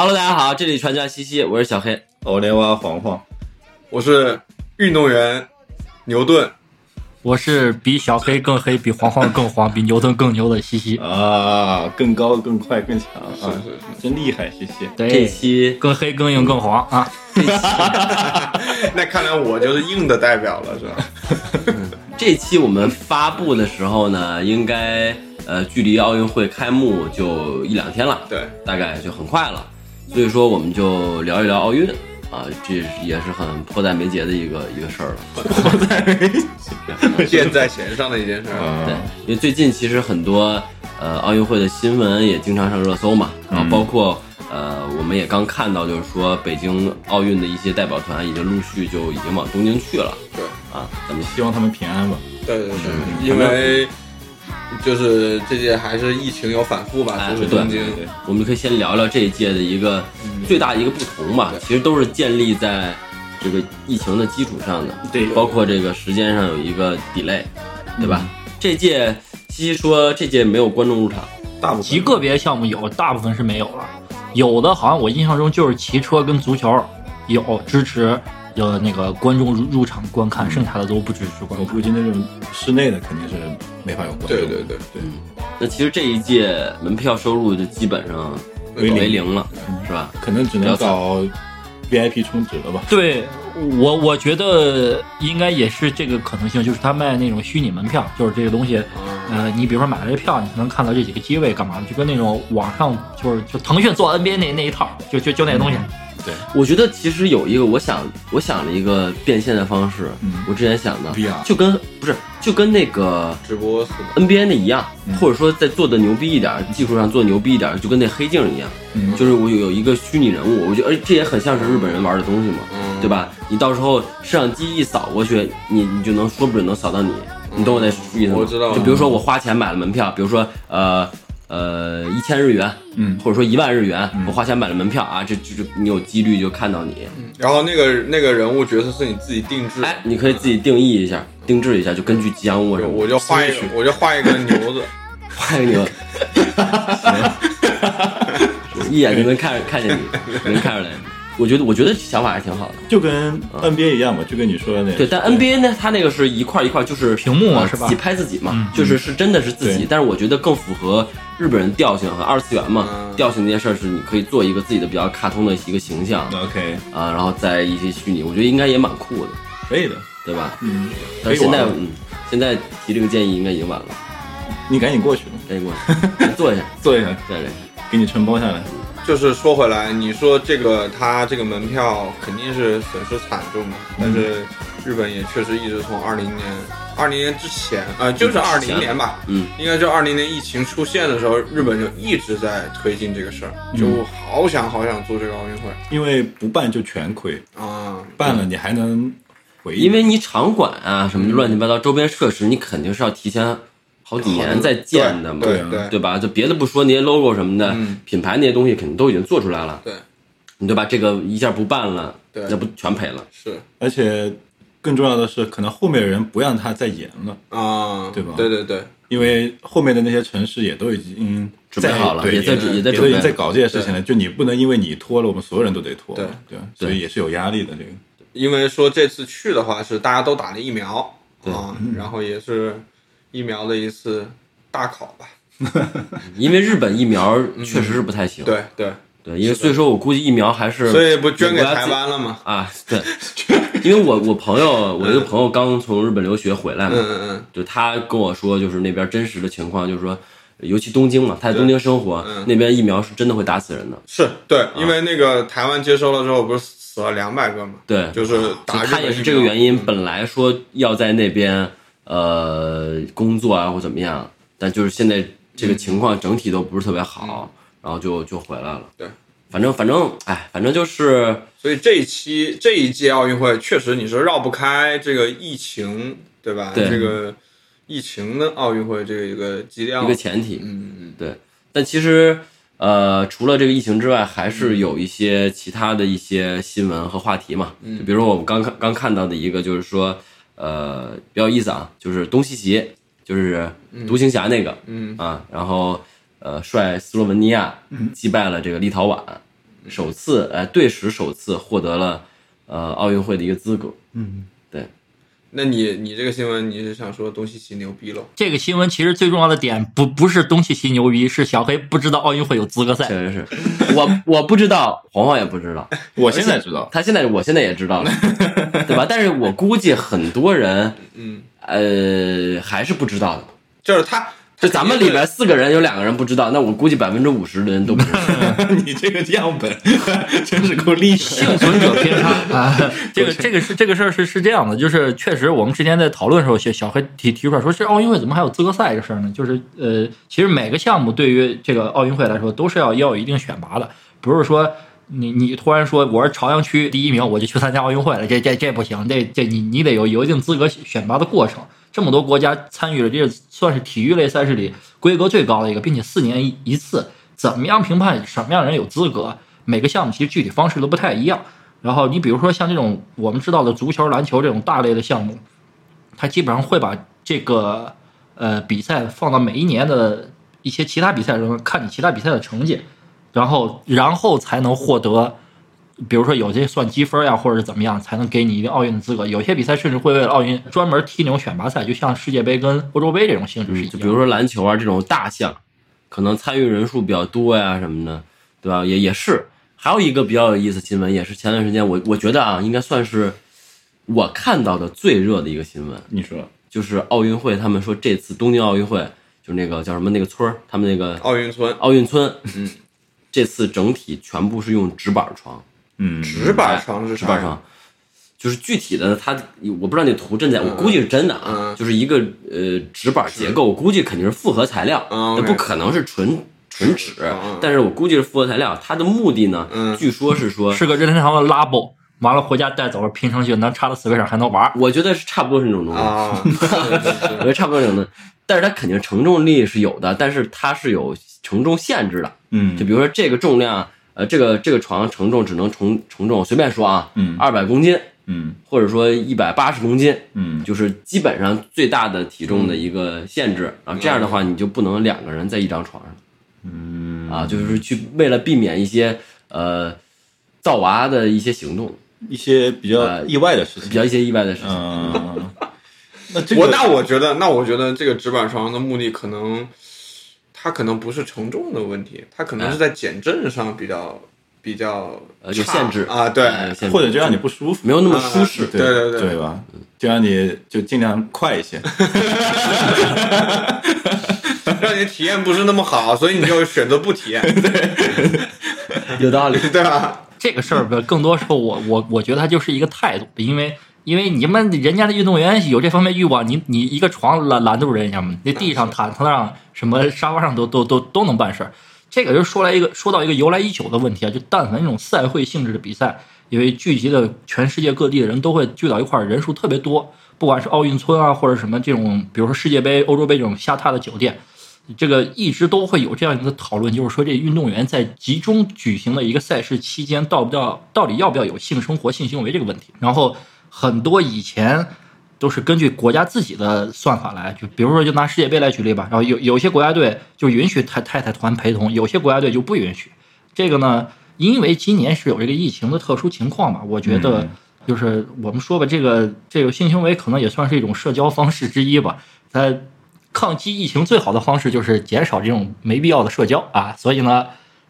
Hello，大家好，这里传家西西，我是小黑。我连娃黄黄，我是运动员牛顿，我是比小黑更黑，比黄黄更黄，比牛顿更牛的西西。啊，更高、更快、更强啊！是是真厉害，谢谢。这对，期更黑、更硬、更黄啊！那看来我就是硬的代表了，是吧？这期我们发布的时候呢，应该呃距离奥运会开幕就一两天了，对，大概就很快了。所以说我们就聊一聊奥运啊，这也是很迫在眉睫的一个一个事儿了。迫在眉箭在弦上的一件事儿。对啊，，因为最近其实很多呃奥运会的新闻也经常上热搜嘛，然后包括呃我们也刚看到，就是说北京奥运的一些代表团已经陆续就已经往东京去了对啊，咱们希望他们平安吧。对对对，因为就是这届还是疫情有反复吧，哎就是对东京。对我们可以先聊聊这一届的一个最大的一个不同吧，其实都是建立在这个疫情的基础上的，对。包括这个时间上有一个 delay，对吧？这届西西说这届没有观众入场，大部分。极个别项目有，大部分是没有了。有的好像我印象中就是骑车跟足球有支持，有那个观众入入场观看，剩下的都不支持观看。我估计那种室内的肯定是没法有观众。对对对对，那其实这一届门票收入就基本上为零了，是吧？可能只能搞 VIP 充值了吧。对我，我觉得应该也是这个可能性，就是他卖那种虚拟门票，就是这个东西，呃，你比如说买了这票，你才能看到这几个机位干嘛的，就跟那种网上就是就腾讯做 NBA 那那一套，就就就那个东西。对，我觉得其实有一个，我想我想了一个变现的方式，嗯。我之前想的就跟不是就跟那个直播。NBA 那一样，嗯。或者说再做的牛逼一点，技术上做牛逼一点，就跟那黑镜一样，嗯。就是我有有一个虚拟人物，我觉得，而这也很像是日本人玩的东西嘛，嗯。对吧？你到时候摄像机一扫过去，你你就能说不准能扫到你，你懂我那意思吗？我知道就比如说我花钱买了门票，比如说呃呃一千日元，嗯。或者说一万日元，我花钱买了门票啊，这这这你有几率就看到你，然后那个那个人物角色是你自己定制的，哎，你可以自己定义一下，定制一下，就根据吉祥物什么，我就画一个，我就画一个牛子，画一个牛，一眼就能看看见你，能看出来。我觉得我觉得想法还挺好的。就跟 NBA 一样嘛，就跟你说的那个。对，但 NBA 呢，它那个是一块一块，就是屏幕嘛呃是吧自己拍自己嘛，嗯就是是真的是自己。但是我觉得更符合日本人调性和二次元嘛，嗯调性那件事儿是你可以做一个自己的比较卡通的一个形象 OK，啊，然后在一些虚拟，我觉得应该也蛮酷的，可以的。对吧？嗯，但是现在嗯，现在提这个建议应该已经晚了，你赶紧过去吧，赶紧过去 坐一下，坐一下，再来。给你承包下来。就是说回来，你说这个他这个门票肯定是损失惨重的，但是日本也确实一直从二零年、二零年之前，呃，就是二零年吧，嗯，应该就二零年疫情出现的时候，日本就一直在推进这个事儿，就好想好想做这个奥运会。因为不办就全亏，啊，办了你还能回。因为你场馆啊什么乱七八糟周边设施，你肯定是要提前好几年在建的嘛，对啊对。对吧？就别的不说，那些 logo 什么的，嗯。品牌那些东西肯定都已经做出来了，对。你对吧？这个一下不办了，那不全赔了？是。而且更重要的是，可能后面的人不让他再延了，啊，对吧？对对对，因为后面的那些城市也都已经准备好了也在也也在准备在搞这些事情了。就你不能因为你拖了，我们所有人都得拖，对。对，所以也是有压力的。这个。因为说这次去的话是大家都打了疫苗对。啊，然后也是疫苗的一次大考吧，因为日本疫苗确实是不太行，对对，对，因为所以说我估计疫苗还是所以不捐给台湾了吗？啊？对，因为我我朋友 我一个朋友刚从日本留学回来嘛，嗯嗯嗯，就他跟我说，就是那边真实的情况，就是说，尤其东京嘛，他在东京生活，嗯。那边疫苗是真的会打死人的。是对，因为那个台湾接收了之后，不是死了两百个嘛，对，就是打他也是这个原因，本来说要在那边呃工作啊或怎么样，但就是现在这个情况整体都不是特别好，然后就就回来了。对，反正反正哎，反正就是所以这一期这一届奥运会确实你是绕不开这个疫情，对吧？对这个疫情的奥运会这个一个基调，一个前提。嗯嗯对，但其实呃，除了这个疫情之外，还是有一些其他的一些新闻和话题嘛。就比如说我们刚看刚看到的一个，就是说呃比较有意思啊，就是东契奇，就是独行侠那个，嗯。啊，然后呃率斯洛文尼亚击败了这个立陶宛，首次呃队史首次获得了呃奥运会的一个资格。嗯，对。那你你这个新闻你是想说东契奇牛逼了？这个新闻其实最重要的点不不是东契奇牛逼，是小黑不知道奥运会有资格赛。确实是，我我不知道，黄黄也不知道，我现在知道，他现在我现在也知道了，对吧？但是我估计很多人嗯，呃还是不知道的。就是他，就咱们里边四个人有两个人不知道，那我估计百分之五十的人都不知道。你这个样本真是够厉害。幸存者偏差啊，这个这个是这个事儿是是这样的，就是确实我们之前在讨论的时候，小小黑提提出来说，这奥运会怎么还有资格赛这事儿呢？就是呃，其实每个项目对于这个奥运会来说都是要要有一定选拔的，不是说你你突然说我是朝阳区第一名，我就去参加奥运会了，这这这不行，这这你你得有有一定资格选拔的过程。这么多国家参与了，这算是体育类赛事里规格最高的一个，并且四年一次。怎么样评判什么样的人有资格？每个项目其实具体方式都不太一样。然后你比如说像这种我们知道的足球、篮球这种大类的项目，它基本上会把这个呃比赛放到每一年的一些其他比赛中，看你其他比赛的成绩，然后然后才能获得，比如说有些算积分呀，或者是怎么样，才能给你一定奥运的资格。有些比赛甚至会为了奥运专门踢那种选拔赛，就像世界杯跟欧洲杯这种性质是一样的。就比如说篮球啊这种大项，可能参与人数比较多呀什么的，对吧？也也是。还有一个比较有意思新闻，也是前段时间我我觉得啊，应该算是我看到的最热的一个新闻，你说，就是奥运会，他们说这次东京奥运会，就是那个叫什么那个村儿，他们那个奥运村奥运村，嗯，这次整体全部是用纸板床，嗯，纸板床是啥纸板床，就是具体的它，我不知道那图真假，我估计是真的啊，嗯就是一个呃纸板结构，我估计肯定是复合材料，嗯不可能是纯纯纸嗯，但是我估计是复合材料，它的目的呢，嗯。据说是说，是个任天堂的 Labo，完了回家带走了拼成就能插到四位上还能玩儿。我觉得是差不多是那种东西，啊，我觉得差不多那种东西，但是它肯定承重力是有的，但是它是有承重限制的，嗯就比如说这个重量，呃，这个这个床承重只能承承重，随便说啊，嗯二百公斤，嗯或者说一百八十公斤，嗯就是基本上最大的体重的一个限制。然后这样的话，你就不能两个人在一张床上嗯啊，就是去为了避免一些呃造娃的一些行动，一些比较呃意外的事情比。较一些意外的事情。嗯，那这我个那我觉得，那我觉得这个纸板床的目的可能，它可能不是承重的问题，它可能是在减震上比较比较呃有限制啊，对，或者就让你不舒服，没有那么舒适。对对对对吧？就让你就尽量快一些。让你体验不是那么好，所以你就选择不体验，对 有道理。对吧？这个事儿吧，更多时候我我我觉得它就是一个态度，因为因为你们人家的运动员有这方面欲望，你你一个床拦拦得住人家吗？那地上、毯子上、什么沙发上都 都都都能办事儿。这个就说来一个说到一个由来已久的问题啊，就但凡这种赛会性质的比赛，因为聚集的全世界各地的人都会聚到一块儿，人数特别多，不管是奥运村啊，或者什么这种，比如说世界杯、欧洲杯这种下榻的酒店，这个一直都会有这样一个讨论，就是说这运动员在集中举行的一个赛事期间，到不到到底要不要有性生活、性行为这个问题。然后很多以前都是根据国家自己的算法来，就比如说就拿世界杯来举例吧，然后有有些国家队就允许太太太团陪同，有些国家队就不允许。这个呢，因为今年是有这个疫情的特殊情况嘛，我觉得嗯就是我们说吧，这个这个性行为可能也算是一种社交方式之一吧。在抗击疫情最好的方式就是减少这种没必要的社交啊，所以呢，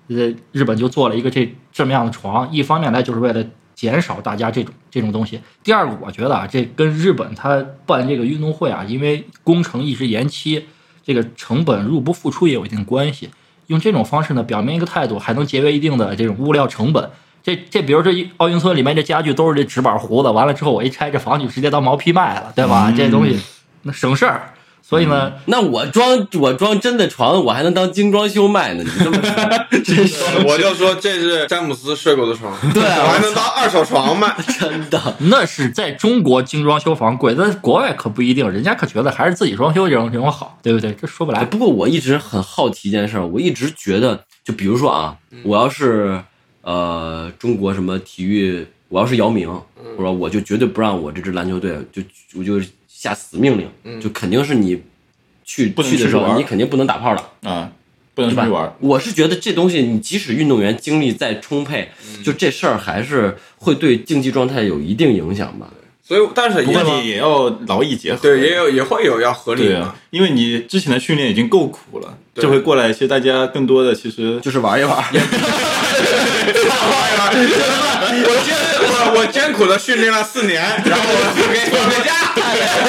呃，日本就做了一个这这么样的床，一方面来就是为了减少大家这种这种东西。第二个，我觉得啊，这跟日本他办这个运动会啊，因为工程一直延期，这个成本入不敷出也有一定关系。用这种方式呢，表明一个态度，还能节约一定的这种物料成本。这这，比如这一奥运村里面这家具都是这纸板糊的，完了之后我一拆，这房就直接当毛坯卖了，对吧？这东西那省事儿。所以呢，那我装我装真的床，我还能当精装修卖呢。你这么说，真是我就说这是詹姆斯睡过的床，对啊我还能当二手床卖。真的。那是在中国精装修房贵，在国外可不一定，人家可觉得还是自己装修这种情况好，对不对？这说不来。哎不过我一直很好奇一件事儿，我一直觉得，就比如说啊，我要是呃中国什么体育，我要是姚明，我说我就绝对不让我这支篮球队就我就下死命令，就肯定是你去不能去的时候，你肯定不能打炮了。啊，不能出去玩。？我是觉得这东西，你即使运动员精力再充沛，就这事儿还是会对竞技状态有一定影响吧。所以但是也也要劳逸结合。对也有也会有要合理的因为你之前的训练已经够苦了，对这回过来，其实大家更多的其实就是玩一玩，玩一玩我艰我我艰苦的训练了四年，然后我放个放个假，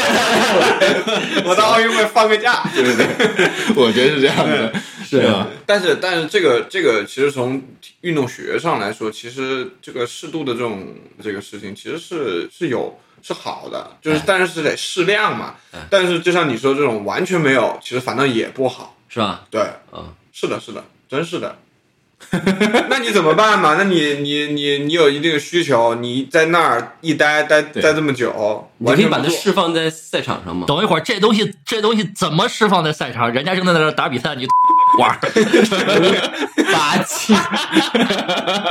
我到奥运会放个假，对不对？我觉得是这样的，是吧？但是但是这个这个其实从运动学上来说，其实这个适度的这种这个事情其实是是有是好的，就是但是是得适量嘛。但是就像你说这种完全没有，其实反倒也不好。是吧？对，嗯，是的，是的，真是的。那你怎么办嘛？那你你你你有一定的需求，你在那儿一待待待这么久，你可以把它释放在赛场上嘛。等一会儿，这东西这东西怎么释放在赛场？人家正在那儿打比赛，你 玩儿，把精，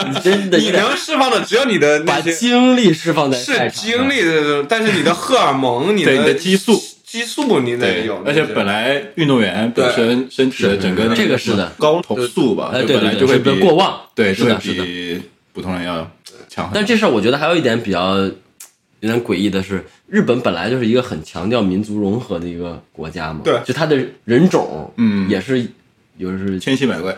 你真的你能释放的只有你的那把些精力释放在赛是精力的，但是你的荷尔蒙、你对你的激素、激素你得有，，而且本来运动员本身身体的整个那这个是的。高投素吧，哎，就对对对，本来就会过旺，对，是的，是的。比普通人要强很多。但这事儿我觉得还有一点比较有点诡异的是，日本本来就是一个很强调民族融合的一个国家嘛，对。就它的人种，嗯。也是有是千奇百怪，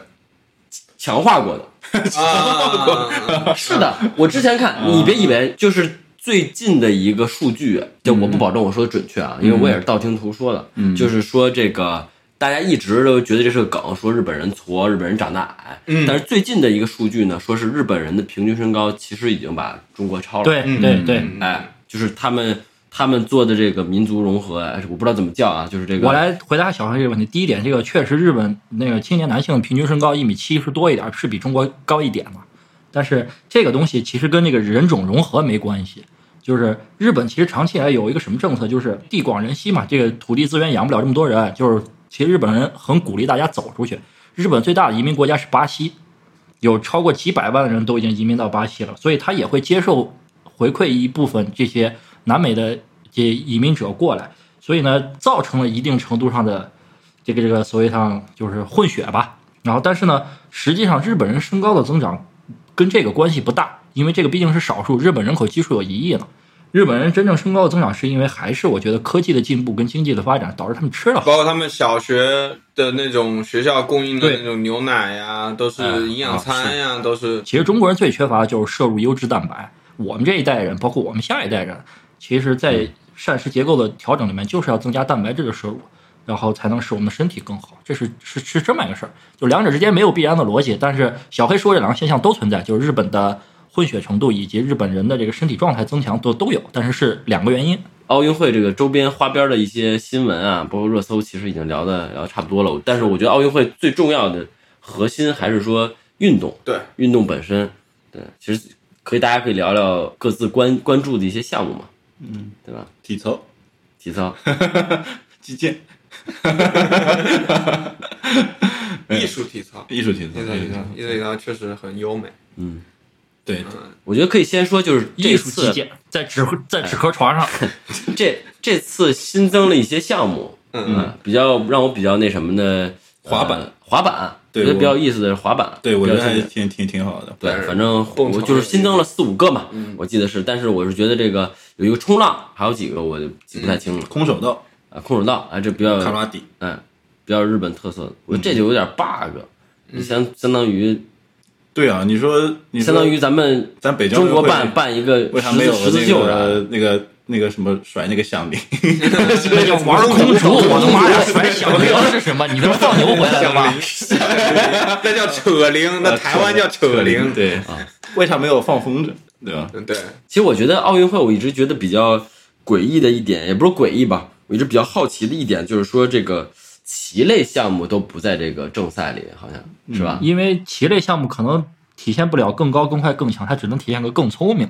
强化过的。啊，是的，我之前看，你别以为就是最近的一个数据，就我不保证我说的准确啊，因为我也是道听途说的，就是说这个大家一直都觉得这是个梗，说日本人矬，日本人长得矮，嗯。但是最近的一个数据呢，说是日本人的平均身高其实已经把中国超了，对对对，哎，就是他们他们做的这个民族融合，哎我不知道怎么叫啊，就是这个，我来回答小黑这个问题。第一点，这个确实日本那个青年男性平均身高一米七是多一点，是比中国高一点嘛。但是这个东西其实跟这个人种融合没关系。就是日本其实长期以来有一个什么政策，就是地广人稀嘛，这个土地资源养不了这么多人，就是其实日本人很鼓励大家走出去。日本最大的移民国家是巴西，有超过几百万的人都已经移民到巴西了，所以他也会接受回馈一部分这些南美的这移民者过来，所以呢，造成了一定程度上的这个这个所谓上就是混血吧。然后，但是呢，实际上日本人身高的增长跟这个关系不大，因为这个毕竟是少数，日本人口基数有一亿呢。日本人真正身高的增长，是因为还是我觉得科技的进步跟经济的发展导致他们吃了。包括他们小学的那种学校供应的那种牛奶呀，都是营养餐呀，都是其实中国人最缺乏的就是摄入优质蛋白。我们这一代人，包括我们下一代人，其实，在膳食结构的调整里面，就是要增加蛋白质的摄入，然后才能使我们的身体更好。这是是是这么一个事儿，就两者之间没有必然的逻辑。但是小黑说这两个现象都存在，就是日本的混血程度以及日本人的这个身体状态增强都都有，但是是两个原因。奥运会这个周边花边的一些新闻啊，包括热搜，其实已经聊的聊差不多了。但是我觉得奥运会最重要的核心还是说运动，对运动本身。对，其实可以大家可以聊聊各自关关注的一些项目嘛，嗯，对吧？体操、体操，击剑、艺术体操，艺术体操艺术体操，艺术体操。确实很优美。嗯，对，我觉得可以先说，就是这艺术击次在纸在纸壳床上，这这次新增了一些项目，嗯嗯，比较让我比较那什么的，滑板。呃滑板，对我我觉得比较有意思的是滑板，对我觉得挺挺挺好的。对，反正我就是新增了四五个嘛，嗯。我记得是，但是我是觉得这个有一个冲浪，还有几个我就记不太清了。空手道、啊，空手道啊，这比较卡拉底，嗯比较日本特色的，我这就有点 bug，你相相当于对啊，你说你说相当于咱们咱北京中国办办一个十为啥没有字十字那绣啥的，个那个那个什么甩那个响铃？那叫玩空手。我的妈呀，甩响铃 是什么？你他妈放牛回来了吗？那叫扯铃，那台湾叫扯铃。对啊，为啥没有放风筝？对吧？嗯，对，其实我觉得奥运会，我一直觉得比较诡异的一点，也不是诡异吧，我一直比较好奇的一点就是说，这个棋类项目都不在这个正赛里，好像是吧？因为棋类项目可能体现不了更高、更快、更强，它只能体现个更聪明，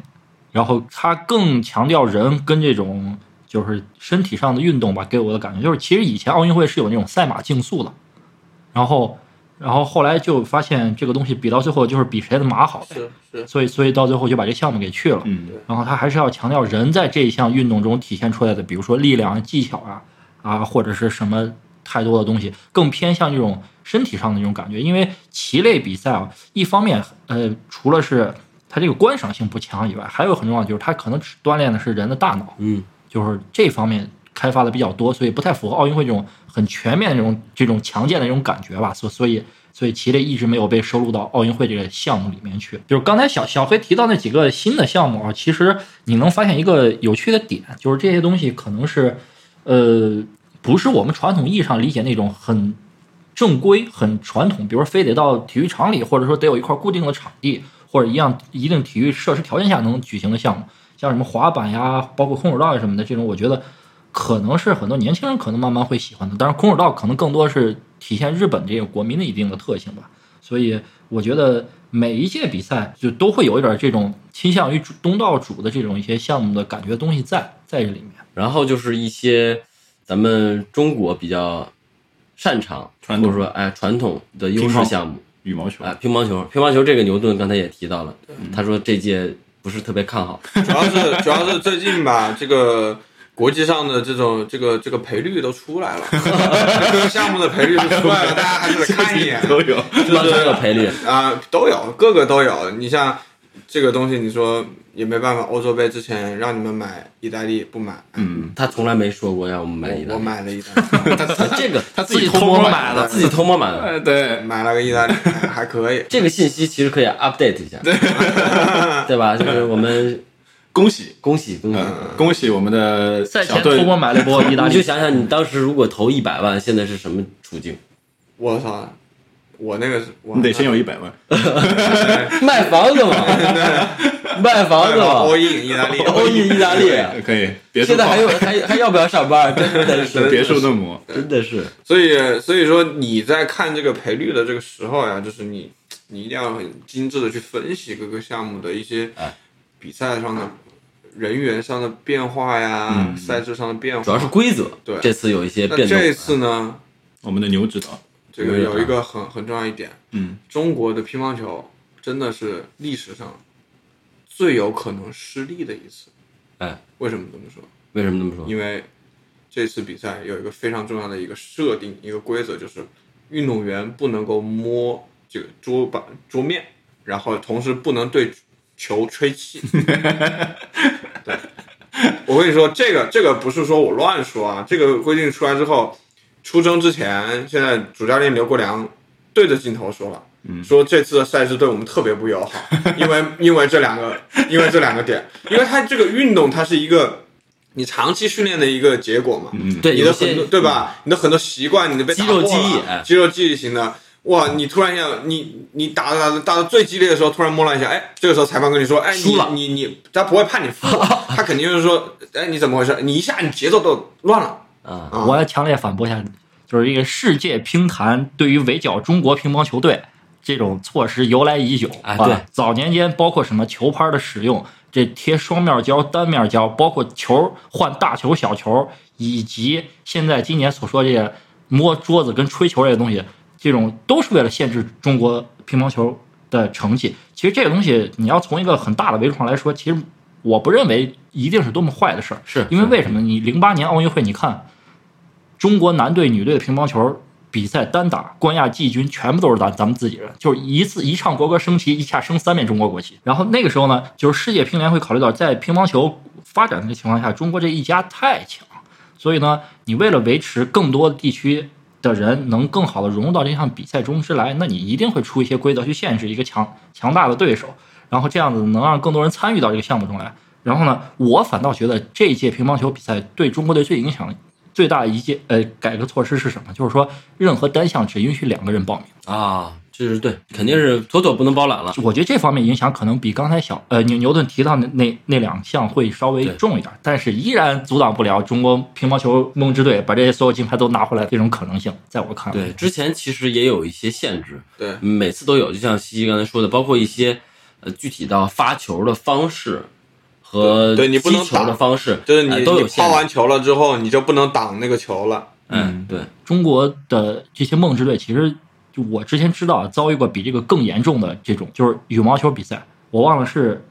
然后它更强调人跟这种就是身体上的运动吧。给我的感觉就是，其实以前奥运会是有那种赛马竞速的，然后然后后来就发现这个东西比到最后就是比谁的马好。呗，是是，所以所以到最后就把这项目给去了。嗯，然后他还是要强调人在这一项运动中体现出来的，比如说力量、技巧啊啊，或者是什么太多的东西，更偏向这种身体上的这种感觉。因为棋类比赛啊，一方面呃，除了是它这个观赏性不强以外，还有很重要就是它可能只锻炼的是人的大脑，嗯，就是这方面开发的比较多，所以不太符合奥运会这种很全面的这种这种强健的这种感觉吧。所所以所以棋类一直没有被收录到奥运会这个项目里面去。就是刚才小小黑提到那几个新的项目啊，其实你能发现一个有趣的点，就是这些东西可能是呃不是我们传统意义上理解那种很正规、很传统，比如说非得到体育场里，或者说得有一块固定的场地，或者一样一定体育设施条件下能举行的项目，像什么滑板呀，包括空手道呀什么的，这种我觉得可能是很多年轻人可能慢慢会喜欢的。但是，空手道可能更多是体现日本这个国民的一定的特性吧。所以我觉得每一届比赛就都会有一点这种倾向于主东道主的这种一些项目的感觉东西在在这里面。然后就是一些咱们中国比较擅长传统或者说哎传统的优势项目，羽毛球哎乒乓球，乒乓球这个牛顿刚才也提到了，他说这届不是特别看好，主要是主要是最近吧，这个国际上的这种这个这个赔率都出来了，各个项目的赔率都出来了，大家还是得看一眼。都有。乒乓球有赔率，啊、都有，各个都有。你像这个东西，你说也没办法。欧洲杯之前让你们买意大利不买，嗯，他从来没说过让我们买意大我我，买了意大利，他 这个他自己偷摸买的自己偷摸买的。哎，对，买了个意大利，还还可以。这个信息其实可以 update 一下，对吧？就是我们恭喜，恭喜恭喜，嗯，恭喜我们的赛前偷摸买了一波意大利，你就想想你当时如果投一百万，现在是什么处境？我操，我那个是我你得先有一百万，卖房子嘛，卖房子嘛，欧印意大利，欧印意大利。可以，别现在还有还还要不要上班？真的是，别墅嫩模，真的是，所以，所以说你在看这个赔率的这个时候呀，就是你你一定要很精致的去分析各个项目的一些哎。比赛上的人员上的变化呀，赛制上的变化。主要是规则。对这次有一些那变动。这次呢，我们的牛指导，这个有一个很很重要一点，嗯，中国的乒乓球真的是历史上最有可能失利的一次。哎，为什么这么说？为什么这么说？因为这次比赛有一个非常重要的一个设定，一个规则，就是运动员不能够摸这个桌板桌面，然后同时不能对球吹气。对，我跟你说，这个这个不是说我乱说啊，这个规定出来之后，出征之前，现在主教练刘国梁对着镜头说了。说这次的赛制对我们特别不友好，因为因为这两个，因为这两个点，因为它这个运动它是一个你长期训练的一个结果嘛，嗯对，你的很多对吧？你的很多习惯，你的肌肉记忆哎肌肉记忆型的。哇！你突然要你你打打打到最激烈的时候，突然摸了一下，哎，这个时候裁判跟你说，哎，你你你，他不会判你负，他肯定就是说，哎，你怎么回事？你一下你节奏都乱了。啊，啊我要强烈反驳一下，就是这个世界乒坛对于围剿中国乒乓球队这种措施由来已久。啊哎对早年间包括什么球拍的使用，这贴双面胶、单面胶，包括球换大球、小球，以及现在今年所说这些摸桌子跟吹球这些东西，这种都是为了限制中国乒乓球的成绩。其实这个东西，你要从一个很大的维度上来说，其实我不认为一定是多么坏的事儿。是因为为什么？你零八年奥运会，你看中国男队、女队的乒乓球比赛单打冠亚季军全部都是咱咱们自己人，就是一次一唱国歌升旗，一下升三面中国国旗。然后那个时候呢，就是世界乒联会考虑到在乒乓球发展的情况下，中国这一家太强，所以呢，你为了维持更多的地区的人能更好的融入到这项比赛中之来，那你一定会出一些规则去限制一个强强大的对手，然后这样子能让更多人参与到这个项目中来。然后呢，我反倒觉得这一届乒乓球比赛对中国队最影响最大的一届呃改革措施是什么？就是说，任何单项只允许两个人报名。啊，是对，肯定是妥妥不能包揽了。我觉得这方面影响可能比刚才小呃牛牛顿提到的那那两项会稍微重一点，但是依然阻挡不了中国乒乓球梦之队把这些所有金牌都拿回来这种可能性。在我看来，对，之前其实也有一些限制，对，每次都有，就像西西刚才说的，包括一些呃具体到发球的方式和对对你不能击球的方式，就是你、呃都有你限制。抛完球了之后，你就不能挡那个球了。嗯，对，中国的这些梦之队，其实就我之前知道遭遇过比这个更严重的这种，就是羽毛球比赛，我忘了是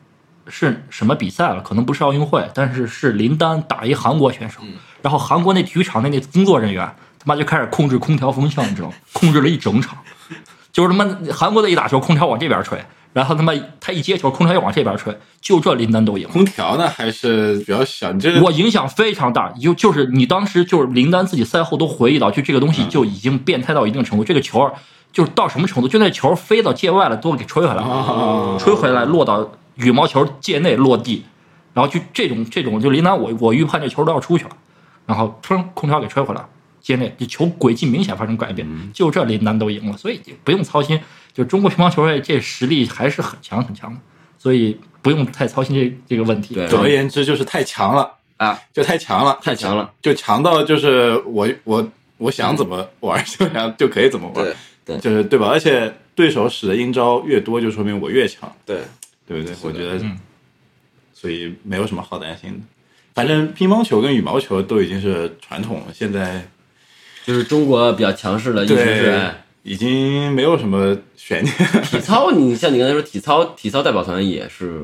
是什么比赛了，可能不是奥运会，但是是林丹打一韩国选手，然后韩国那体育场那那工作人员他妈就开始控制空调风向，你知道吗？控制了一整场，就是他妈韩国的一打球，空调往这边吹，然后他妈他一接球，空调又往这边吹，就这林丹都赢。空调呢还是比较小，你这个我影响非常大，就就是你当时就是林丹自己赛后都回忆到，就这个东西就已经变态到一定程度，这个球儿就是到什么程度，就那球飞到界外了，都给吹回来了，吹回来落到羽毛球界内落地，然后就这种这种就林丹我我预判这球都要出去了，然后砰空调给吹回来了，界内这球轨迹明显发生改变，就这林丹都赢了，所以不用操心，就中国乒乓球队这实力还是很强很强的，所以不用太操心这这个问题。对。总而言之就是太强了啊，就太强了，太强了，就强到就是我我我想怎么玩就想就可以怎么玩，对对。就是对吧？而且对手使的阴招越多，就说明我越强，对，对不对？我觉得，嗯。所以没有什么好担心的。反正乒乓球跟羽毛球都已经是传统了，现在就是中国比较强势的，一直是哎已经没有什么悬念。体操，你像你刚才说体操，体操代表团也是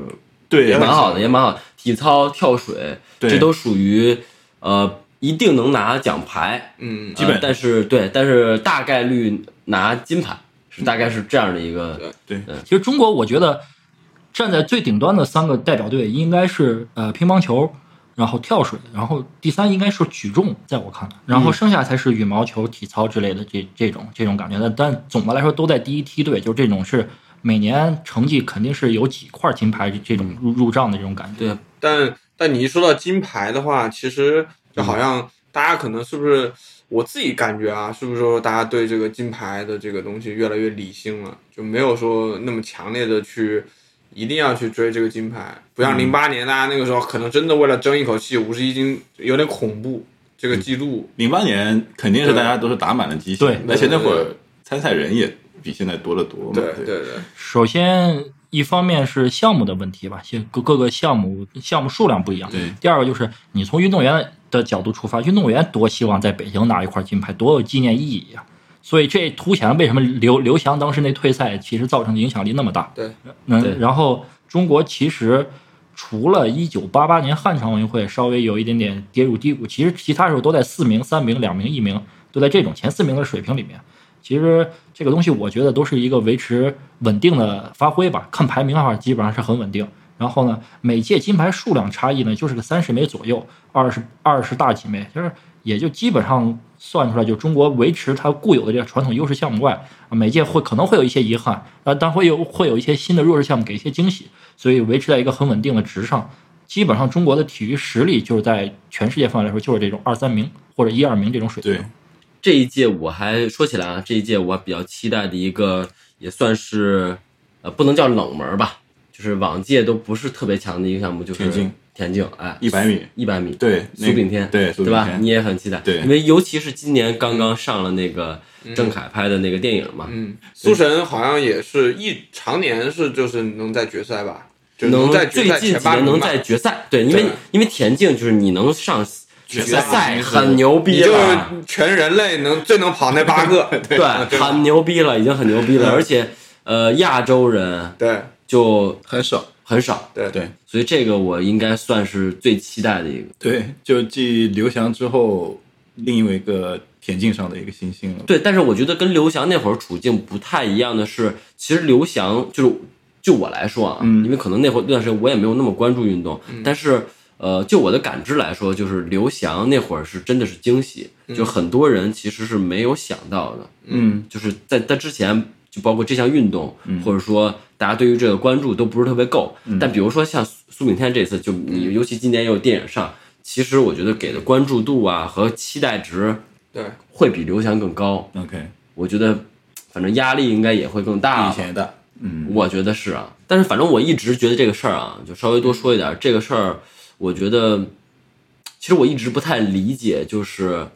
对，也蛮好的，也蛮好。体操、跳水，对这都属于呃一定能拿奖牌，嗯，基本呃但是对，但是大概率拿金牌是大概是这样的一个，对其实中国，我觉得站在最顶端的三个代表队应该是呃乒乓球，然后跳水，然后第三应该是举重，在我看来，然后剩下才是羽毛球、体操之类的这这种这种感觉。但但总的来说都在第一梯队，就这种是每年成绩肯定是有几块金牌这种入入账的这种感觉。对，但但你一说到金牌的话，其实就好像大家可能是不是我自己感觉啊，是不是说大家对这个金牌的这个东西越来越理性了，就没有说那么强烈的去一定要去追这个金牌，不像零八年大家那个时候可能真的为了争一口气，五十一金有点恐怖这个记录。零八年肯定是大家都是打满了机器，对而且那会儿参赛人也比现在多得多嘛。对对对对，首先，一方面是项目的问题吧，现各各个项目项目数量不一样。对第二个就是你从运动员的角度出发，运动员多希望在北京拿一块金牌，多有纪念意义呀、所以这凸显了为什么刘刘翔当时那退赛其实造成的影响力那么大。对，对嗯，然后中国其实除了一九八八年汉城奥运会稍微有一点点跌入低谷，其实其他时候都在四名、三名、两名、一名，都在这种前四名的水平里面。其实这个东西，我觉得都是一个维持稳定的发挥吧。看排名的话，基本上是很稳定。然后呢，每届金牌数量差异呢，就是个三十枚左右，二十二十大几枚，就是也就基本上算出来，就中国维持它固有的这个传统优势项目外，啊每届会可能会有一些遗憾，啊，但会有会有一些新的弱势项目给一些惊喜，所以维持在一个很稳定的值上。基本上中国的体育实力就是在全世界范围来说，就是这种二三名或者一二名这种水平。对这一届我还说起来啊，这一届我比较期待的一个，也算是呃不能叫冷门吧，就是往届都不是特别强的一个项目，就是田径。哎，一百米，一百米，对苏炳添，对苏对吧？炳添你也很期待，对。因为尤其是今年刚刚上了那个郑恺拍的那个电影嘛，嗯，苏神好像也是一常年是就是能在决赛吧，就能在决赛最近几年能在决赛，对，因为因为田径就是你能上决赛很牛逼你就是，全人类能最能跑那八个，对对，很牛逼了，已经很牛逼了，而且呃，亚洲人对。就很少。很少，对对所以这个我应该算是最期待的一个。对，就继刘翔之后，另一个田径上的一个新星了。对，但是我觉得跟刘翔那会儿处境不太一样的是，其实刘翔就是就我来说啊，嗯因为可能那会儿那段时间我也没有那么关注运动，但是呃，就我的感知来说，就是刘翔那会儿是真的是惊喜，就很多人其实是没有想到的，嗯，就是在在之前，就包括这项运动，或者说大家对于这个关注都不是特别够。但比如说像苏苏炳添这次，就你尤其今年又有电影上，其实我觉得给的关注度啊和期待值对会比刘翔更高。OK，我觉得反正压力应该也会更大以前的。嗯，我觉得是啊，但是反正我一直觉得这个事儿啊，就稍微多说一点，这个事儿，我觉得其实我一直不太理解，就是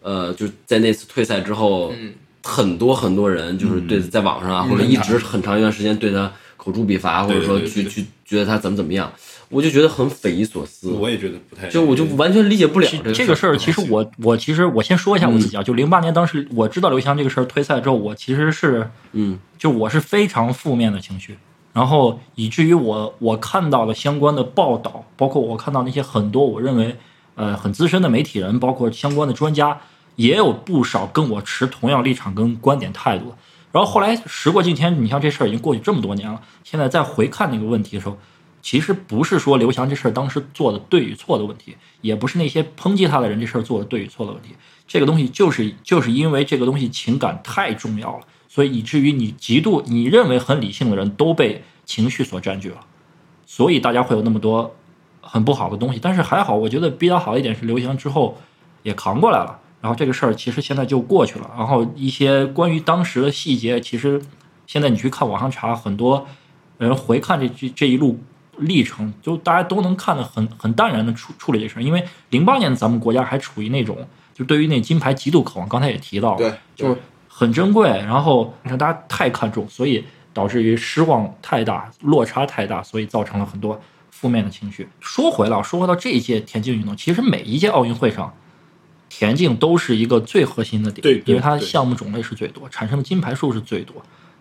呃，就在那次退赛之后，嗯很多很多人就是对在网上啊，或者一直很长一段时间对他口诛笔伐，或者说去去觉得他怎么怎么样，我就觉得很匪夷所思，我也觉得不太。就我就完全理解不了这个事儿，其实我我其实我先说一下我自己嗯。啊，就零八年当时我知道刘翔这个事儿退赛之后，我其实是嗯。就我是非常负面的情绪，然后以至于我我看到了相关的报道，包括我看到那些很多我认为呃很资深的媒体人，包括相关的专家也有不少跟我持同样立场跟观点态度。然后后来时过境迁，你像这事儿已经过去这么多年了，现在再回看那个问题的时候，其实不是说刘翔这事儿当时做的对与错的问题，也不是那些抨击他的人这事儿做的对与错的问题。这个东西就是就是因为这个东西情感太重要了，所以以至于你极度你认为很理性的人都被情绪所占据了，所以大家会有那么多很不好的东西。但是还好，我觉得比较好一点是刘翔之后也扛过来了，然后这个事儿其实现在就过去了。然后一些关于当时的细节，其实现在你去看网上查，很多人回看这这这一路历程，就大家都能看得很很淡然的处处理这事儿。因为零八年咱们国家还处于那种。就对于那金牌极度渴望，刚才也提到了，对，就是很珍贵，然后你看大家太看重，所以导致于失望太大，落差太大，所以造成了很多负面的情绪。说回来，说回到这一届田径运动，其实每一届奥运会上，田径都是一个最核心的点，对对因为它对项目种类是最多，产生的金牌数是最多，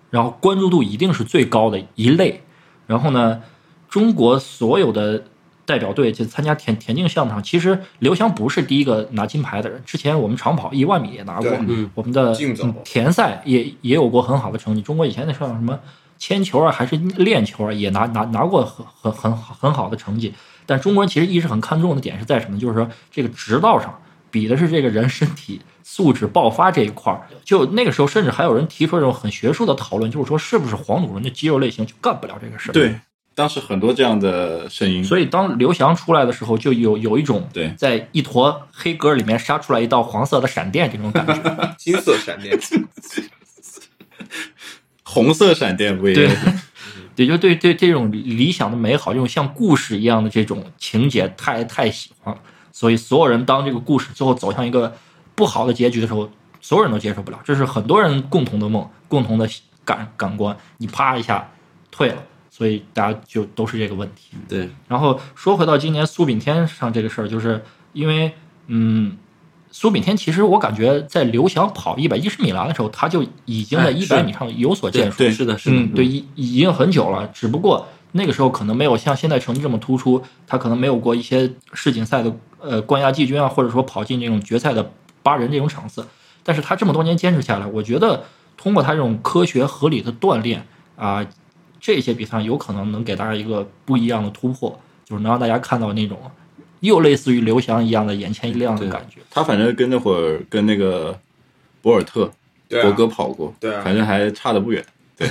然后关注度一定是最高的一类。然后呢，中国所有的代表队就参加田田径项目上，其实刘翔不是第一个拿金牌的人。之前我们长跑一万米也拿过，嗯我们的竞走嗯田赛也也有过很好的成绩。中国以前那像什么铅球啊，还是链球啊，也拿拿拿过很很很很好的成绩。但中国人其实一直很看重的点是在什么？就是说这个直道上比的是这个人身体素质爆发这一块儿。就那个时候，甚至还有人提出这种很学术的讨论，就是说是不是黄种人的肌肉类型就干不了这个事儿？对，当时很多这样的声音。所以当刘翔出来的时候，就有有一种对在一坨黑格里面杀出来一道黄色的闪电这种感觉。金色闪电，红色闪电不一对样，也就对对这种理想的美好，这种像故事一样的这种情节太太喜欢了，所以所有人当这个故事最后走向一个不好的结局的时候，所有人都接受不了，这是很多人共同的梦，共同的感感官，你啪一下退了，所以大家就都是这个问题。对，然后说回到今年苏炳添上这个事儿，就是因为嗯，苏炳添其实我感觉在刘翔跑一百一十米栏的时候，他就已经在哎一百米上有所建树。对是的，是的，嗯，对，已已经很久了，只不过那个时候可能没有像现在成绩这么突出，他可能没有过一些世锦赛的呃冠亚季军啊，或者说跑进这种决赛的八人这种场次。但是他这么多年坚持下来，我觉得通过他这种科学合理的锻炼啊、这些比赛有可能能给大家一个不一样的突破，就是能让大家看到那种又类似于刘翔一样的眼前一亮的感觉。他反正跟那会儿跟那个博尔特博哥跑过，对啊反正还差的不远，对，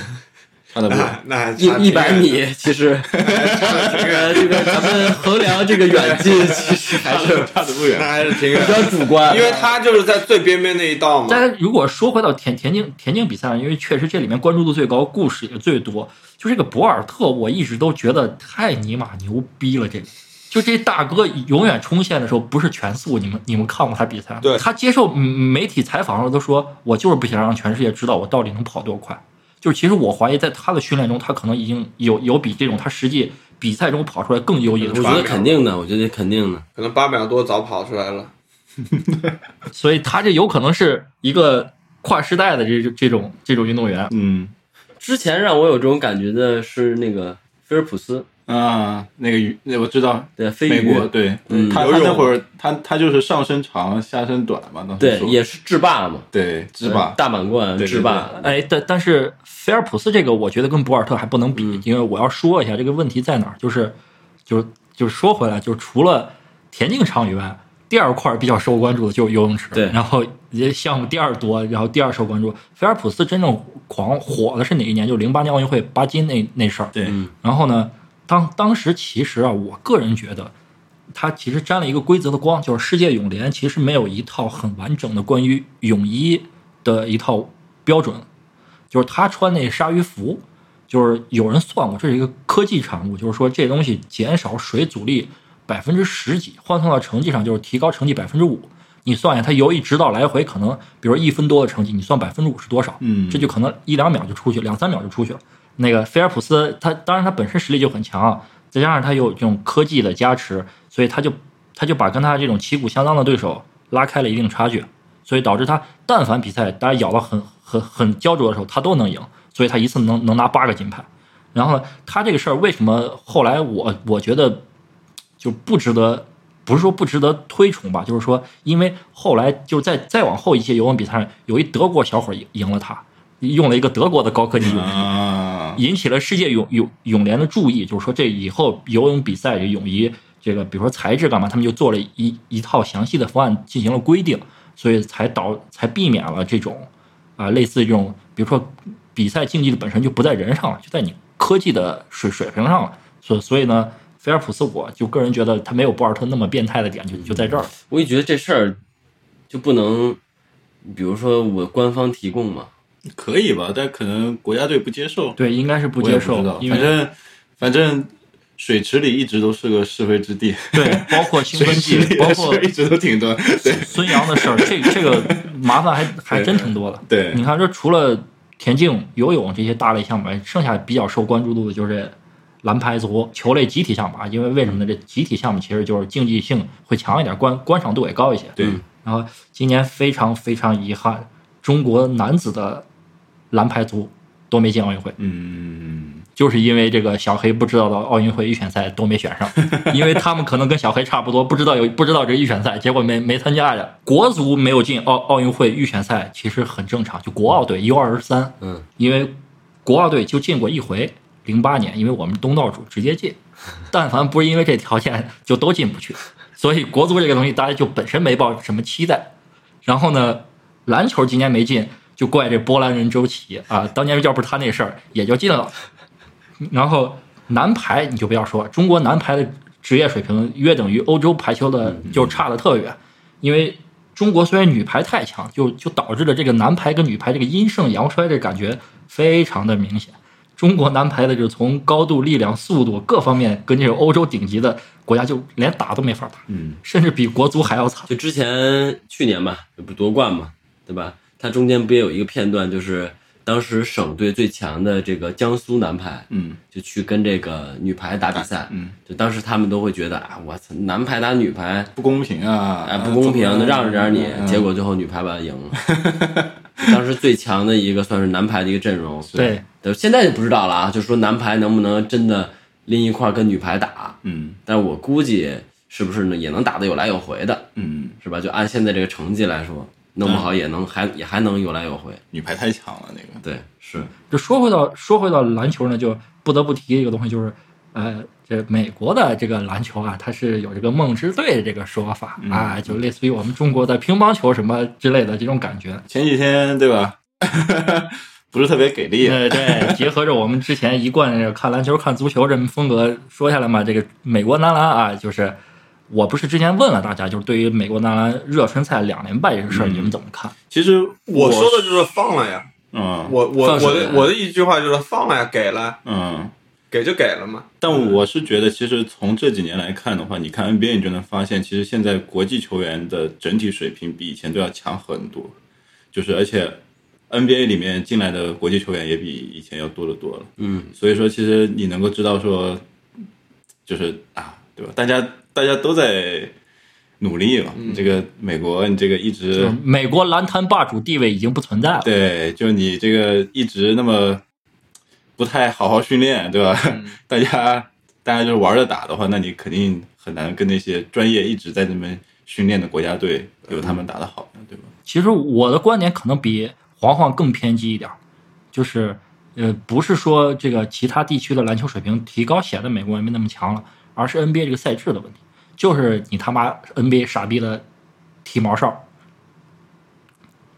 差的不远。那一一百米，其实这 个这个咱们衡量这个远近，其实还是差的不远那。还是挺远比较主观，因为他就是在最边边那一道嘛。但是如果说回到田田径田径比赛上，因为确实这里面关注度最高，故事也最多。就这个博尔特，我一直都觉得太尼玛牛逼了。这个，就这大哥永远冲线的时候不是全速，你们你们看过他比赛吗？对他接受嗯媒体采访的时候都说，我就是不想让全世界知道我到底能跑多快。就是其实我怀疑，在他的训练中，他可能已经有有比这种他实际比赛中跑出来更优异的我觉得肯定的，我觉得肯定的。可能八秒多早跑出来了。所以他这有可能是一个跨时代的这这种这种运动员。嗯之前让我有这种感觉的是那个菲尔普斯，啊，那个鱼，那我知道，对，飞美鱼，国对，嗯。他他那会儿他他就是上身长下身短嘛，当时对，也是制霸嘛，对制霸，大满贯制霸，哎，但但是菲尔普斯这个，我觉得跟博尔特还不能比，嗯。因为我要说一下这个问题在哪儿，就是就是就是说回来，就是除了田径场以外，第二块比较受关注的就是游泳池，对。然后也项目第二多，然后第二受关注。菲尔普斯真正狂火的是哪一年？就零八年奥运会巴金那那事儿，对，嗯。然后呢，当当时其实啊，我个人觉得，他其实沾了一个规则的光，就是世界泳联其实没有一套很完整的关于泳衣的一套标准，就是他穿那鲨鱼服，就是有人算过，这是一个科技产物，就是说这东西减少水阻力百分之十几，换算到成绩上就是提高成绩百分之五。你算一下，他游一直到来回可能，比如一分多的成绩，你算百分之五是多少？嗯这就可能一两秒就出去，两三秒就出去了。那个菲尔普斯，他当然他本身实力就很强，再加上他有这种科技的加持，所以他就他就把跟他这种旗鼓相当的对手拉开了一定差距，所以导致他但凡比赛大家咬到很很很焦灼的时候，他都能赢，所以他一次能能拿八个金牌。然后呢，他这个事儿为什么后来我我觉得就不值得不是说不值得推崇吧，就是说，因为后来就再再往后一些游泳比赛上，有一德国小伙赢赢了他，用了一个德国的高科技泳衣，啊，引起了世界泳泳泳联的注意，就是说这以后游泳比赛这泳衣这个，比如说材质干嘛，他们就做了一一套详细的方案进行了规定，所以才导才避免了这种啊、类似这种，比如说比赛竞技的本身就不在人上了，就在你科技的水水平上了，所所以呢。菲尔普斯，我就个人觉得他没有博尔特那么变态的点，就就在这儿。我也觉得这事儿就不能，比如说我官方提供嘛，可以吧？但可能国家队不接受，对，应该是不接受不，因为反正反正水池里一直都是个是非之地，对，包括兴奋剂包括一直都挺多。对孙杨的事儿，这这个麻烦还还真挺多的。对你看，这除了田径、游泳这些大类项目，剩下比较受关注度的就是篮排足球类集体项目啊。因为为什么呢？这集体项目其实就是竞技性会强一点，观观赏度也高一些。对，然后今年非常非常遗憾，中国男子的蓝牌足都没进奥运会。嗯，就是因为这个小黑不知道的奥运会预选赛都没选上，因为他们可能跟小黑差不多，不知道有不知道这预选赛，结果没没参加呀。国足没有进奥奥运会预选赛，其实很正常，就国奥队 U 二十三，嗯，因为国奥队就进过一回，零八年，因为我们东道主直接进，但凡不是因为这条件，就都进不去。所以国足这个东西，大家就本身没抱什么期待。然后呢，篮球今年没进，就怪这波兰人周琦啊，当年要不是他那事儿，也就进了。然后男排你就不要说，中国男排的职业水平约等于欧洲排球的，就差的特远。因为中国虽然女排太强，就就导致了这个男排跟女排这个阴盛阳衰的感觉非常的明显。中国男排的就从高度、力量、速度各方面跟这个欧洲顶级的国家就连打都没法打，嗯，甚至比国足还要惨。就之前去年吧，这不夺冠嘛，对吧？它中间不也有一个片段，就是当时省队最强的这个江苏男排，嗯，就去跟这个女排打比赛，嗯，就当时他们都会觉得啊，我操，男排打女排，不公平啊，哎，不公平，啊让着点你，嗯结果最后女排把它赢了。当时最强的一个算是男排的一个阵容，对，对，现在就不知道了啊，就说男排能不能真的拎一块儿跟女排打，嗯但是我估计是不是呢也能打得有来有回的，嗯，是吧？就按现在这个成绩来说，弄不好也能还也还能有来有回。女排太强了，那个对，是，就说回到说回到篮球呢，就不得不提一个东西，就是呃，这美国的这个篮球啊，它是有这个梦之队的这个说法、啊，就类似于我们中国的乒乓球什么之类的这种感觉。前几天对吧？不是特别给力，对对，结合着我们之前一贯这个看篮球、看足球这么风格说下来嘛，这个美国男篮啊，就是我不是之前问了大家，就是对于美国男篮热身赛两连败这个事儿，你们怎么看？其实我说的就是放了呀，嗯我我我的我的一句话就是放了呀，给了，嗯，给就给了嘛。但我是觉得，其实从这几年来看的话，你看 NBA 你就能发现，其实现在国际球员的整体水平比以前都要强很多，就是而且 NBA 里面进来的国际球员也比以前要多得多了。嗯，所以说，其实你能够知道说，就是啊，对吧？大家大家都在努力嘛。嗯这个美国，你这个一直美国篮坛霸主地位已经不存在了。对，就你这个一直那么不太好好训练，对吧？嗯 大家大家就是玩着打的话，那你肯定很难跟那些专业一直在那边训练的国家队有他们打的好的，对吧？其实我的观点可能比黄黄更偏激一点儿，就是呃，不是说这个其他地区的篮球水平提高显得美国人没那么强了，而是 NBA 这个赛制的问题，就是你他妈 NBA 傻逼的剃毛哨，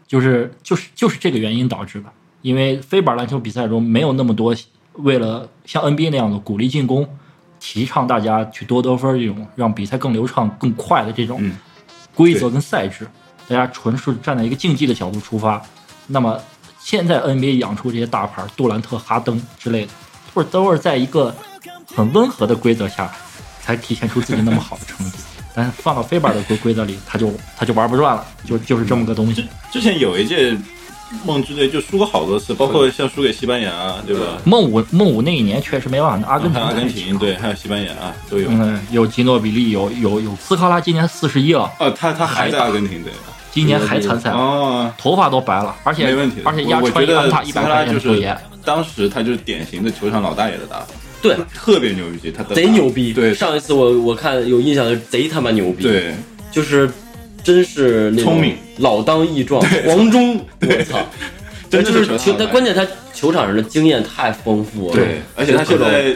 就是就是就是这个原因导致的，因为非板篮球比赛中没有那么多为了像 NBA 那样的鼓励进攻。提倡大家去多得分，这种让比赛更流畅、更快的这种嗯规则跟赛制，大家纯是站在一个竞技的角度出发。那么现在 NBA 养出这些大牌，杜兰特、哈登之类的，或者都是在一个很温和的规则下，才体现出自己那么好的成绩。但是放到非板的规规则里，他就他就玩不转了，就就是这么个东西。之前有一届梦之队就输过好多次，包括像输给西班牙，啊对吧？梦五梦五那一年确实没办法，阿根廷阿根廷对，还有西班牙啊都有。嗯，有吉诺比利，有有有斯科拉，今年四十一了，啊，他他还在阿根廷队。今年还参赛了，哦，头发都白了，而且没问题。而且压穿一百块钱的球鞋。当时他就是典型的球场老大爷的打法，对，特别牛逼，他的贼牛逼。对上一次我我看有印象的是贼他妈牛逼，，对，就是真是聪明。老当益壮，黄忠，我操，真的就是是球，他关键他球场上的经验太丰富了，对，而且他现在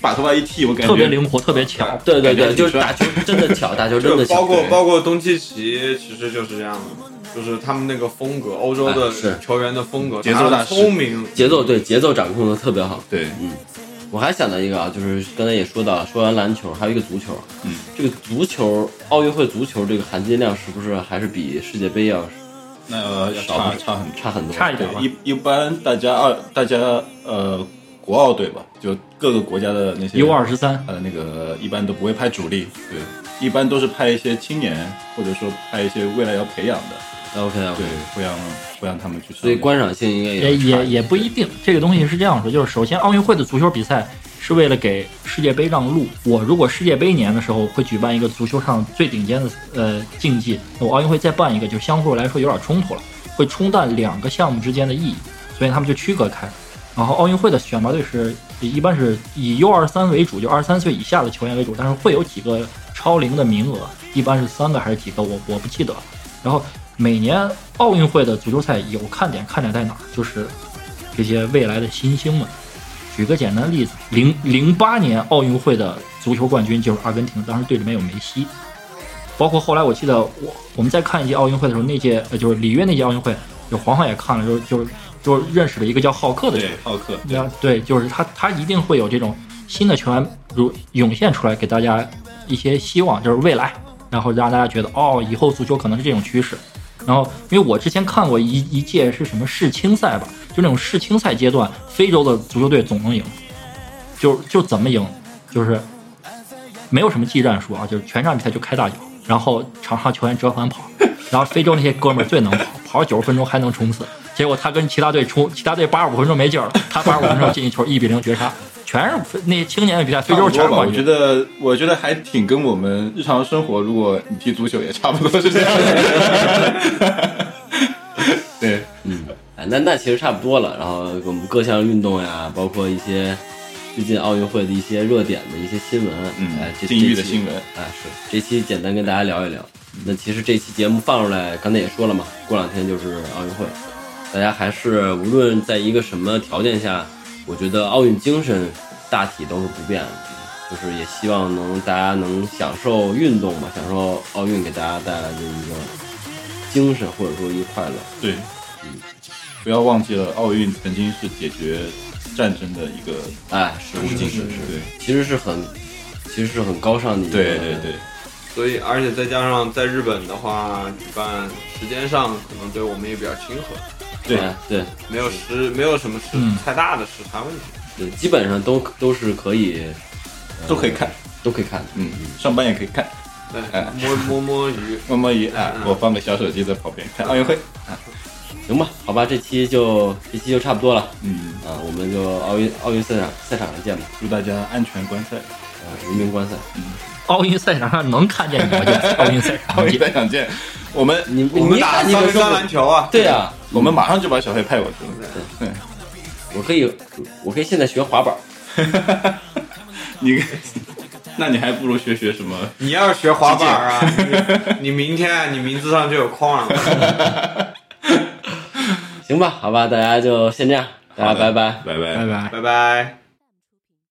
把头发一剃，我感觉特别灵活，特别巧。对对对，就是打球真的巧，打球真的巧，包括包括东契奇，其实就是这样的，就是他们那个风格，欧洲的球员的风格，节奏大师。聪明，节奏对节奏掌控的特别好。对，我还想到一个啊，就是刚才也说到，说完篮球，还有一个足球。嗯，这个足球奥运会足球这个含金量是不是还是比世界杯要那呃要少差差很多。差很多？差一点，一一般大家二大家呃国奥队吧，就各个国家的那些 U 二十三，呃那个一般都不会派主力，对，一般都是派一些青年，或者说派一些未来要培养的，OK OK，对，会让会让他们去。所以观赏性应该也也也也不一定。这个东西是这样说，就是首先奥运会的足球比赛是为了给世界杯让路。我如果世界杯年的时候会举办一个足球上最顶尖的呃竞技，那我奥运会再办一个，就相互来说有点冲突了，会冲淡两个项目之间的意义，所以他们就区隔开。然后奥运会的选拔队是一般是以 U 二三为主，就二十三岁以下的球员为主，但是会有几个超龄的名额，一般是三个还是几个，我我不记得了。然后每年奥运会的足球赛有看点，看点在哪？就是这些未来的新星们。举个简单的例子，零零八年奥运会的足球冠军就是阿根廷，当时队里面有梅西。包括后来我记得我我们在看一届奥运会的时候，那届呃就是里约那届奥运会，就黄黄也看了，就是就是就是认识了一个叫浩克的人。浩克，对啊，对，就是他，他一定会有这种新的球员如涌现出来，给大家一些希望，就是未来，然后让大家觉得哦，以后足球可能是这种趋势。然后，因为我之前看过一一届是什么世青赛吧，就那种世青赛阶段，非洲的足球队总能赢，就就怎么赢，就是没有什么技战术啊，就是全场比赛就开大脚，然后场上球员折返跑，然后非洲那些哥们儿最能跑，跑九十分钟还能冲刺，结果他跟其他队冲，其他队八十五分钟没劲了，他八十五分钟进一球，一比零绝杀，全是那些青年的比赛，非洲全是差不多吧，我觉。得我觉得还挺跟我们日常生活，如果你踢足球也差不多是这样的。对，嗯，那那其实差不多了。然后我们各项运动呀，包括一些最近奥运会的一些热点的一些新闻，嗯哎，这禁欲的新闻啊，是这期简单跟大家聊一聊。那其实这期节目放出来，刚才也说了嘛，过两天就是奥运会，大家还是无论在一个什么条件下，我觉得奥运精神大体都是不变的。就是也希望能大家能享受运动吧，享受奥运给大家带来的一个精神或者说一个快乐。对，嗯不要忘记了，奥运曾经是解决战争的一个哎，是，是是是，对，其实是很，其实是很高尚的一个。对对对，所以而且再加上在日本的话，举办时间上可能对我们也比较亲和，对哎对没有时没有什么时嗯太大的时差问题。对，基本上都都是可以，都可以看，都可以看的。嗯，上班也可以看。对哎，摸摸摸鱼，摸摸鱼啊，我放个小手机在旁边看奥运会。行吧，好吧，这期就这期就差不多了嗯，啊，我们就奥运奥运赛场赛场上见吧，祝大家安全观赛，啊，文明观赛。奥运赛场上能看见你，我就在奥运赛场奥运。赛场见。我们你我们打 你们篮球啊，对啊，我们马上就把小黑派过去了。对，我可以我可以现在学滑板，你，那你还不如学学什么？你要是学滑板啊，你你明天你名字上就有框了。行吧，好吧，大家就先这样，大家拜拜。拜拜拜拜。拜拜。